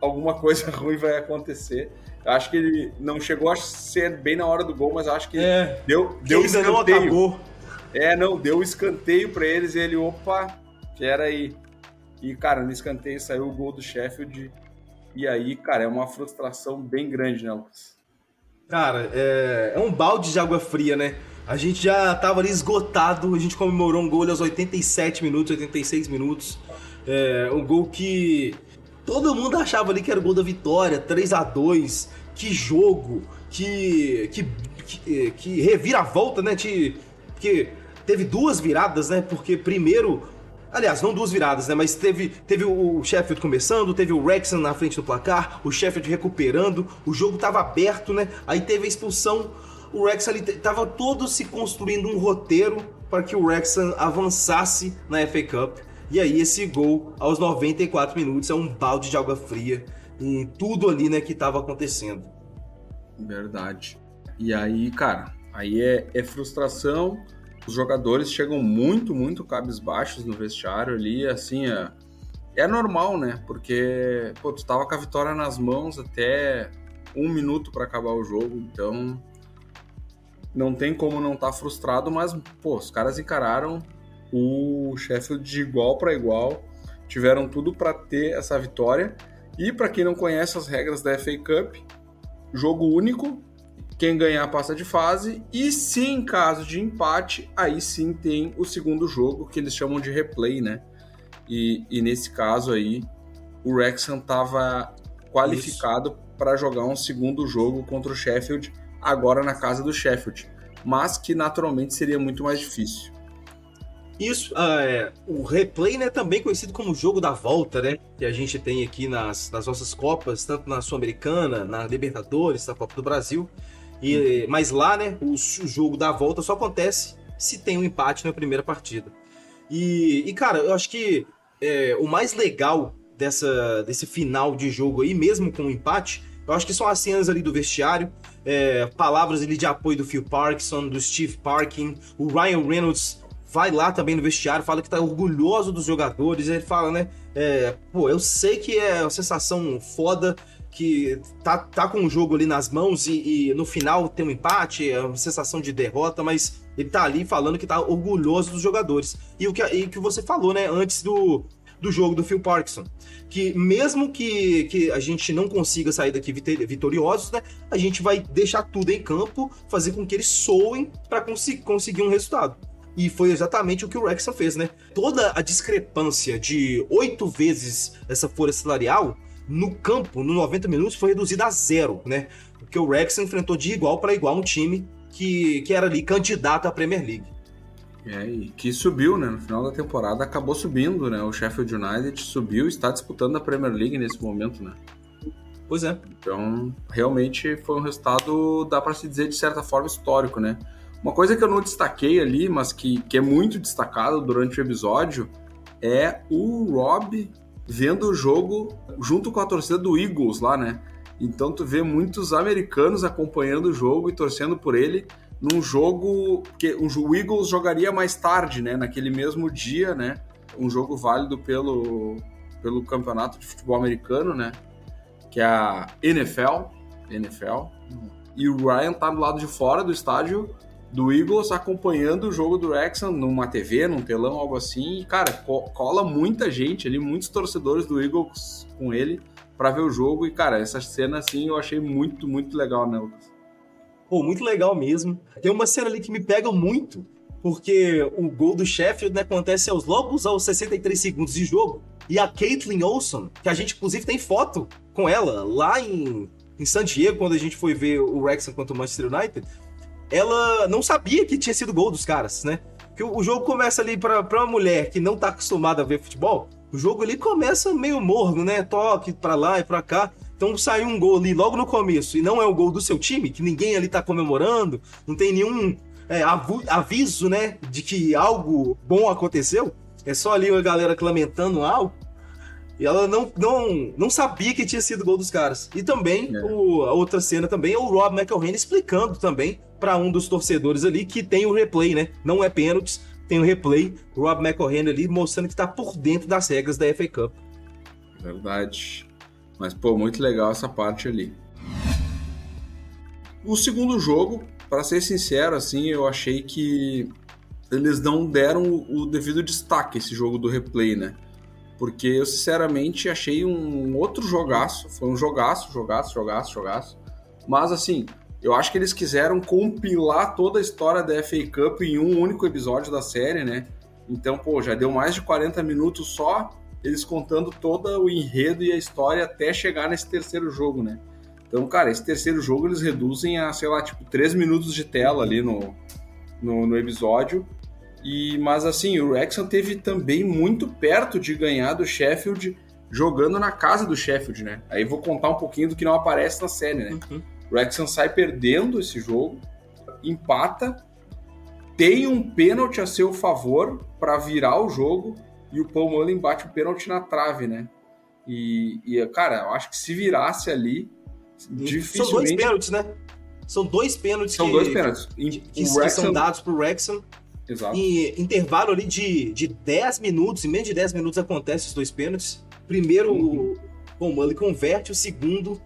alguma coisa ruim vai acontecer. Eu acho que ele não chegou a ser bem na hora do gol, mas acho que é, deu, deu que escanteio. É, não, deu escanteio para eles e ele, opa, era aí. E, cara, no escanteio saiu o gol do Sheffield. E aí, cara, é uma frustração bem grande, né, Lucas? Cara, é, é um balde de água fria, né? A gente já tava ali esgotado, a gente comemorou um gol aos 87 minutos, 86 minutos. É, um gol que todo mundo achava ali que era o gol da vitória, 3 a 2 Que jogo, que, que, que, que reviravolta, né? Que, que teve duas viradas, né? Porque primeiro Aliás, não duas viradas, né? Mas teve, teve o Sheffield começando, teve o Wrexham na frente do placar, o Sheffield recuperando, o jogo tava aberto, né? Aí teve a expulsão, o Wrexham ali tava todo se construindo um roteiro para que o Wrexham avançasse na FA Cup. E aí esse gol aos 94 minutos é um balde de água fria em tudo ali, né, que tava acontecendo. Verdade. E aí, cara, aí é, é frustração, os jogadores chegam muito, muito cabisbaixos no vestiário ali, assim, é, é normal, né? Porque, pô, tu tava com a vitória nas mãos até um minuto para acabar o jogo, então não tem como não estar tá frustrado, mas, pô, os caras encararam o Sheffield de igual para igual, tiveram tudo para ter essa vitória. E para quem não conhece as regras da FA Cup, jogo único, quem ganhar passa de fase. E se em caso de empate, aí sim tem o segundo jogo, que eles chamam de replay, né? E, e nesse caso aí, o Wrexham estava qualificado para jogar um segundo jogo contra o Sheffield, agora na casa do Sheffield, mas que naturalmente seria muito mais difícil. Isso, é, o replay, né, também conhecido como jogo da volta, né, que a gente tem aqui nas, nas nossas Copas, tanto na Sul-Americana, na Libertadores, na Copa do Brasil. E, mas lá, né, o, o, jogo da volta só acontece se tem um empate na primeira partida. E, e cara, eu acho que é, o mais legal dessa, desse final de jogo aí, mesmo com o um empate, eu acho que são as cenas ali do vestiário, é, palavras ali de apoio do Phil Parkinson, do Steve Parkin, o Ryan Reynolds vai lá também no vestiário, fala que tá orgulhoso dos jogadores, ele fala, né, é, pô, eu sei que é uma sensação foda, que tá, tá com o jogo ali nas mãos e, e, no final tem um empate, é uma sensação de derrota, mas ele tá ali falando que tá orgulhoso dos jogadores. E o que, e que você falou, né, antes do, do jogo do Phil Parkinson. Que mesmo que, que a gente não consiga sair daqui vitoriosos, né, a gente vai deixar tudo em campo, fazer com que eles soem para cons conseguir um resultado. E foi exatamente o que o Wrexham fez, né? Toda a discrepância de oito vezes essa folha salarial no campo, no 90 minutos, foi reduzida a zero, né? Porque o Wrexham enfrentou de igual para igual um time que, que era ali candidato à Premier League. É, e que subiu, né? No final da temporada acabou subindo, né? O Sheffield United subiu e está disputando a Premier League nesse momento, né? Pois é. Então, realmente foi um resultado, dá para se dizer, de certa forma, histórico, né? Uma coisa que eu não destaquei ali, mas que, que é muito destacado durante o episódio, é o Rob vendo o jogo junto com a torcida do Eagles lá, né? Então tu vê muitos americanos acompanhando o jogo e torcendo por ele num jogo que o Eagles jogaria mais tarde, né? Naquele mesmo dia, né? Um jogo válido pelo, pelo campeonato de futebol americano, né? Que é a NFL, NFL. E o Ryan tá do lado de fora do estádio do Eagles acompanhando o jogo do Wrexham numa TV, num telão, algo assim. E, cara, cola muita gente ali, muitos torcedores do Eagles com ele para ver o jogo. E, cara, essa cena, assim, eu achei muito, muito legal, né, Lucas? Pô, muito legal mesmo. Tem uma cena ali que me pega muito, porque o gol do Sheffield né, acontece aos logos aos 63 segundos de jogo. E a Caitlin Olson, que a gente inclusive tem foto com ela lá em, em San Diego, quando a gente foi ver o Wrexham contra o Manchester United, ela não sabia que tinha sido gol dos caras, né? Que o, jogo começa ali para uma mulher que não tá acostumada a ver futebol, o jogo ali começa meio morno, né? Toque para lá e para cá. Então saiu um gol ali logo no começo e não é o gol do seu time, que ninguém ali tá comemorando, não tem nenhum é, aviso, né, de que algo bom aconteceu. É só ali a galera lamentando algo. E ela não, não, não sabia que tinha sido gol dos caras. E também, é. o, a outra cena também é o Rob McElhenney explicando também para um dos torcedores ali que tem o replay, né? Não é pênaltis, tem o replay. Rob McElhenney ali mostrando que tá por dentro das regras da FA Cup. Verdade. Mas, pô, muito legal essa parte ali. O segundo jogo, para ser sincero, assim, eu achei que eles não deram o devido destaque esse jogo do replay, né? Porque eu sinceramente achei um outro jogaço. Foi um jogaço, jogaço, jogaço, jogaço. Mas assim, eu acho que eles quiseram compilar toda a história da FA Cup em um único episódio da série, né? Então, pô, já deu mais de 40 minutos só eles contando todo o enredo e a história até chegar nesse terceiro jogo, né? Então, cara, esse terceiro jogo eles reduzem a, sei lá, tipo, 3 minutos de tela ali no, no, no episódio e, mas assim, o Wrexham teve também muito perto de ganhar do Sheffield jogando na casa do Sheffield, né? Aí vou contar um pouquinho do que não aparece na série, né? Uhum. O Wrexham sai perdendo esse jogo, empata, tem um pênalti a seu favor para virar o jogo e o Paul Mullen bate o pênalti na trave, né? E, e, cara, eu acho que se virasse ali, dificilmente... São dois pênaltis, né? São dois pênaltis São que, dois pênaltis. Que, que, que são dados pro Wrexham Exato. Em intervalo ali de, de 10 minutos, em menos de 10 minutos acontece os dois pênaltis. Primeiro, uhum. o ele converte, o segundo,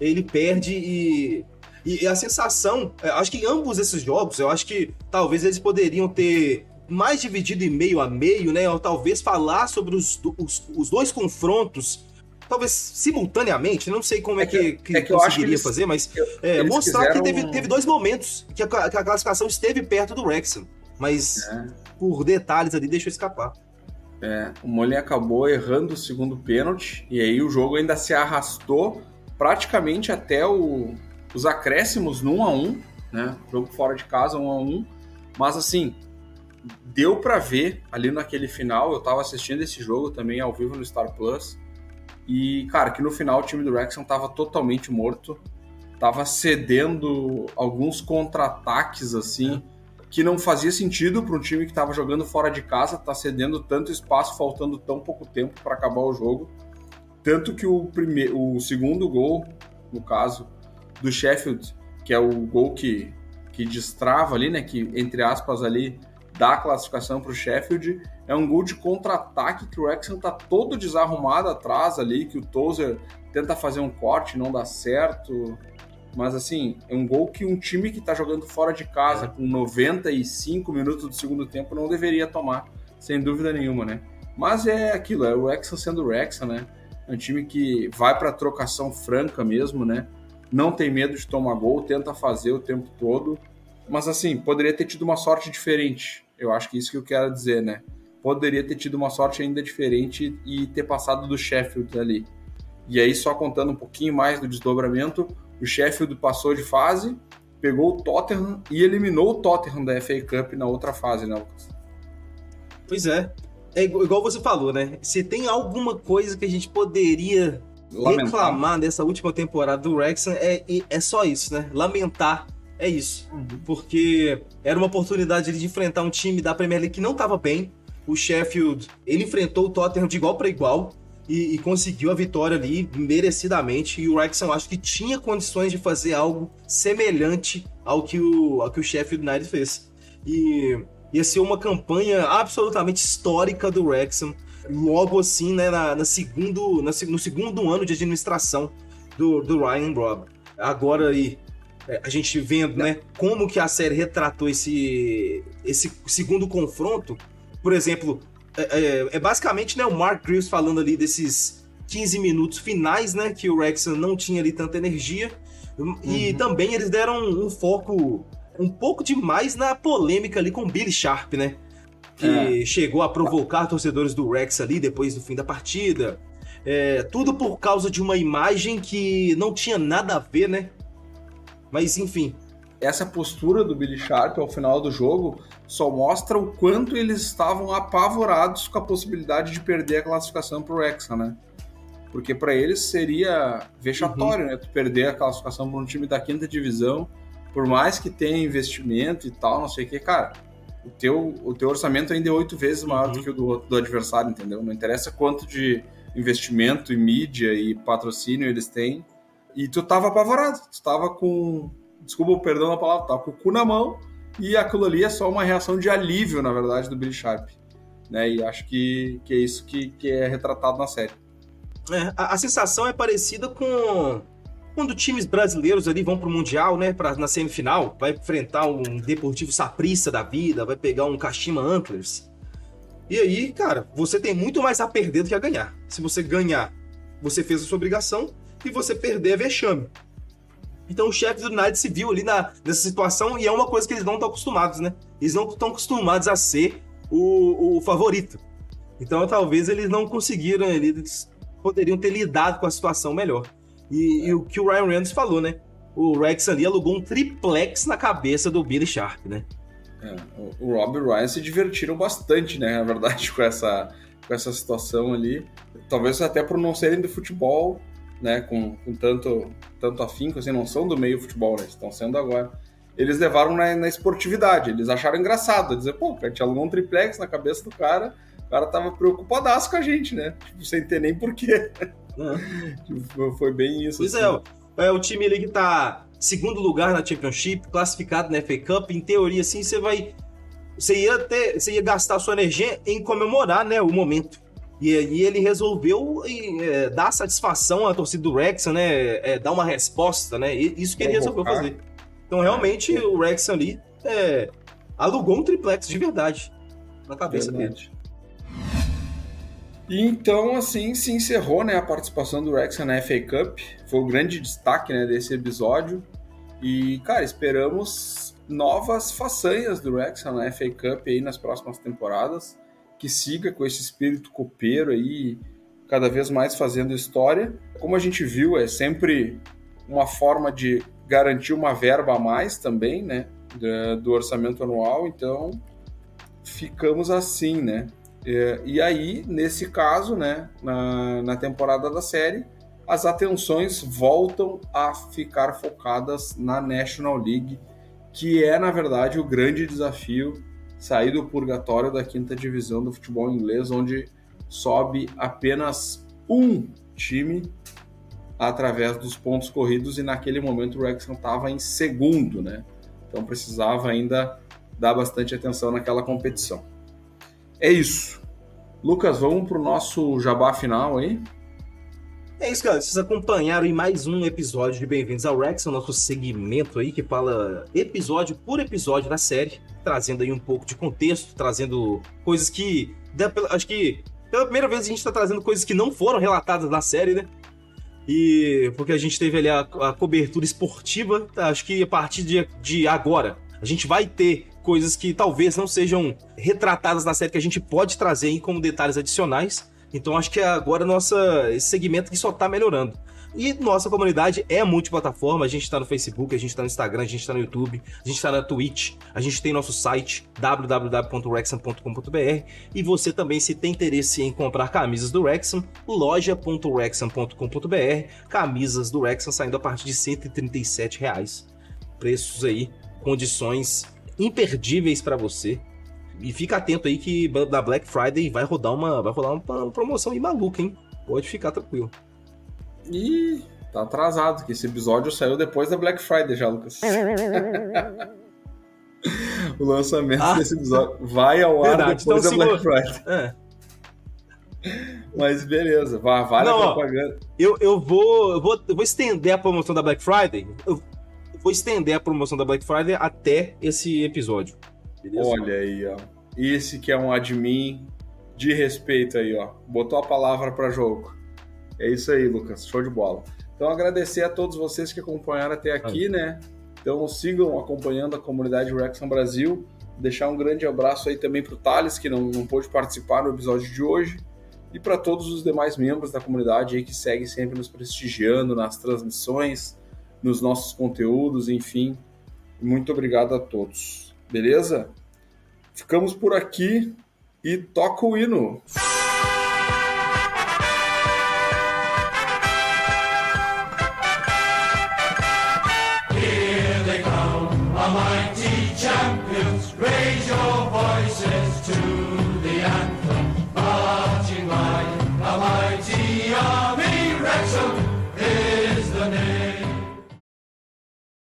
ele perde e. E a sensação, é, acho que em ambos esses jogos, eu acho que talvez eles poderiam ter mais dividido em meio a meio, né? Ou talvez falar sobre os, os, os dois confrontos talvez simultaneamente, não sei como é, é que, que, é que conseguiria eles, fazer, mas é, mostrar quiseram... que teve, teve dois momentos que a, que a, classificação esteve perto do Wrexham mas é. por detalhes ali deixou escapar. É, o Molin acabou errando o segundo pênalti e aí o jogo ainda se arrastou praticamente até o, os acréscimos no 1 a 1, né? Jogo fora de casa 1 a 1. Mas assim, deu para ver ali naquele final, eu tava assistindo esse jogo também ao vivo no Star Plus, e, cara, que no final o time do Wrexham tava totalmente morto, tava cedendo alguns contra-ataques, assim, que não fazia sentido para um time que estava jogando fora de casa, tá cedendo tanto espaço, faltando tão pouco tempo para acabar o jogo. Tanto que o, primeiro, o segundo gol, no caso, do Sheffield, que é o gol que, que destrava ali, né? Que, entre aspas, ali dá a classificação para o Sheffield. É um gol de contra-ataque que o Wrexham tá todo desarrumado atrás ali, que o Tozer tenta fazer um corte, não dá certo. Mas assim, é um gol que um time que está jogando fora de casa com 95 minutos do segundo tempo não deveria tomar, sem dúvida nenhuma, né? Mas é aquilo, é o Wrexham sendo o Wrexham, né? É um time que vai para trocação franca mesmo, né? Não tem medo de tomar gol, tenta fazer o tempo todo. Mas assim, poderia ter tido uma sorte diferente. Eu acho que isso que eu quero dizer, né? Poderia ter tido uma sorte ainda diferente e ter passado do Sheffield ali. E aí, só contando um pouquinho mais do desdobramento, o Sheffield passou de fase, pegou o Tottenham e eliminou o Tottenham da FA Cup na outra fase, né, Lucas? Pois é é igual você falou, né? Se tem alguma coisa que a gente poderia Lamentar. reclamar dessa última temporada do Wrexham, é, é só isso, né? Lamentar é isso. Uhum. Porque era uma oportunidade de enfrentar um time da Premier League que não estava bem. O Sheffield, ele enfrentou o Tottenham de igual para igual e, e, conseguiu a vitória ali merecidamente. E o Wrexham acho que tinha condições de fazer algo semelhante ao que o, ao que o Sheffield United fez. E ia ser uma campanha absolutamente histórica do Wrexham, logo assim, né, na, na segundo, na, no segundo ano de administração do, do Ryan Robb. Agora aí, é, a gente vendo, né, como que a série retratou esse, esse segundo confronto, por exemplo, é, é, é basicamente, né, o Mark Greaves falando ali desses 15 minutos finais, né, que o Wrexham não tinha ali tanta energia, e uhum. também eles deram um foco um pouco demais na polêmica ali com o Billy Sharp, né? Que é. chegou a provocar torcedores do Rex ali depois do fim da partida. É, tudo por causa de uma imagem que não tinha nada a ver, né? Mas enfim. Essa postura do Billy Sharp ao final do jogo só mostra o quanto eles estavam apavorados com a possibilidade de perder a classificação pro Rexa, né? Porque para eles seria vexatório, uhum. né? Tu perder a classificação para um time da quinta divisão por mais que tenha investimento e tal, não sei o que, cara, o teu, o teu orçamento ainda é oito vezes maior uhum. do que o do, do adversário, entendeu? Não interessa quanto de investimento e mídia e patrocínio eles têm. E tu tava apavorado, tu tava com. Desculpa, perdão a palavra, tava com o cu na mão e aquilo ali é só uma reação de alívio, na verdade, do Billy Sharp. Né? E acho que, que é isso que, que é retratado na série. É, a, a sensação é parecida com quando times brasileiros ali vão pro Mundial, né, pra, na semifinal, vai enfrentar um Deportivo Saprissa da vida, vai pegar um Kashima Antlers. E aí, cara, você tem muito mais a perder do que a ganhar. Se você ganhar, você fez a sua obrigação, e você perder é vexame. Então o chefe do United se viu ali na, nessa situação e é uma coisa que eles não estão acostumados, né? Eles não estão acostumados a ser o, o favorito. Então talvez eles não conseguiram, eles poderiam ter lidado com a situação melhor. E, e, o que o Ryan Reynolds falou, né? O Rex ali alugou um triplex na cabeça do Billy Sharp, né? É, o, Rob e o Ryan se divertiram bastante, né? Na verdade, com essa, com essa situação ali. Talvez até por não serem do futebol, né? Com, com tanto, tanto afinco, assim, não são do meio futebol, né? Estão sendo agora. Eles levaram na, na esportividade, eles acharam engraçado, dizer, pô, a gente alugou um triplex na cabeça do cara, o cara tava preocupadaço com a gente, né? Tipo, sem ter nem porquê. Foi bem isso. Pois assim. é, é o time ali que tá segundo lugar na Championship, classificado na FA Cup, em teoria, assim, você vai. Você ia, ter, você ia gastar sua energia em comemorar né, o momento. E aí ele resolveu é, dar satisfação à torcida do Wrexham, né? É, dar uma resposta, né? Isso que ele resolveu fazer. Então, realmente, é. o Wrexham ali é, alugou um triplex de verdade na cabeça verdade. dele. E então, assim, se encerrou né, a participação do Wrexham na FA Cup. Foi o grande destaque né, desse episódio. E, cara, esperamos novas façanhas do Wrexham na FA Cup aí nas próximas temporadas. Que siga com esse espírito copeiro aí, cada vez mais fazendo história. Como a gente viu, é sempre uma forma de garantir uma verba a mais também, né? Do orçamento anual. Então, ficamos assim, né? É, e aí, nesse caso, né, na, na temporada da série, as atenções voltam a ficar focadas na National League, que é, na verdade, o grande desafio sair do purgatório da quinta divisão do futebol inglês, onde sobe apenas um time através dos pontos corridos e naquele momento o Wrexham estava em segundo, né? Então precisava ainda dar bastante atenção naquela competição. É isso. Lucas, vamos para o nosso jabá final aí? É isso, galera. Vocês acompanharam em mais um episódio de Bem-vindos ao Rex, o nosso segmento aí que fala episódio por episódio da série, trazendo aí um pouco de contexto, trazendo coisas que. Acho que pela primeira vez a gente está trazendo coisas que não foram relatadas na série, né? E porque a gente teve ali a, a cobertura esportiva, acho que a partir de, de agora a gente vai ter coisas que talvez não sejam retratadas na série que a gente pode trazer aí como detalhes adicionais. Então acho que agora nossa esse segmento que só tá melhorando. E nossa comunidade é multiplataforma, a gente está no Facebook, a gente está no Instagram, a gente está no YouTube, a gente está na Twitch, a gente tem nosso site www.rexam.com.br e você também se tem interesse em comprar camisas do Rexam, loja.rexam.com.br, camisas do Rexam saindo a partir de 137 reais. Preços aí, condições imperdíveis para você. E fica atento aí que na Black Friday vai rodar uma, vai rodar uma promoção aí maluca, hein? Pode ficar tranquilo. Ih, tá atrasado, que esse episódio saiu depois da Black Friday já, Lucas. o lançamento ah, desse episódio vai ao ar verdade, depois então, da Black Friday. É. Mas beleza, vale Não, a propaganda. Ó, eu, eu, vou, eu, vou, eu vou estender a promoção da Black Friday. Eu vou estender a promoção da Black Friday até esse episódio. Beleza? Olha aí, ó. Esse que é um admin de respeito aí, ó. Botou a palavra para jogo. É isso aí, Lucas. Show de bola. Então, agradecer a todos vocês que acompanharam até aqui, né? Então, sigam acompanhando a comunidade Rexon Brasil. Deixar um grande abraço aí também para o Thales, que não, não pôde participar no episódio de hoje. E para todos os demais membros da comunidade aí que seguem sempre nos prestigiando nas transmissões, nos nossos conteúdos, enfim. Muito obrigado a todos. Beleza? Ficamos por aqui e toca o hino.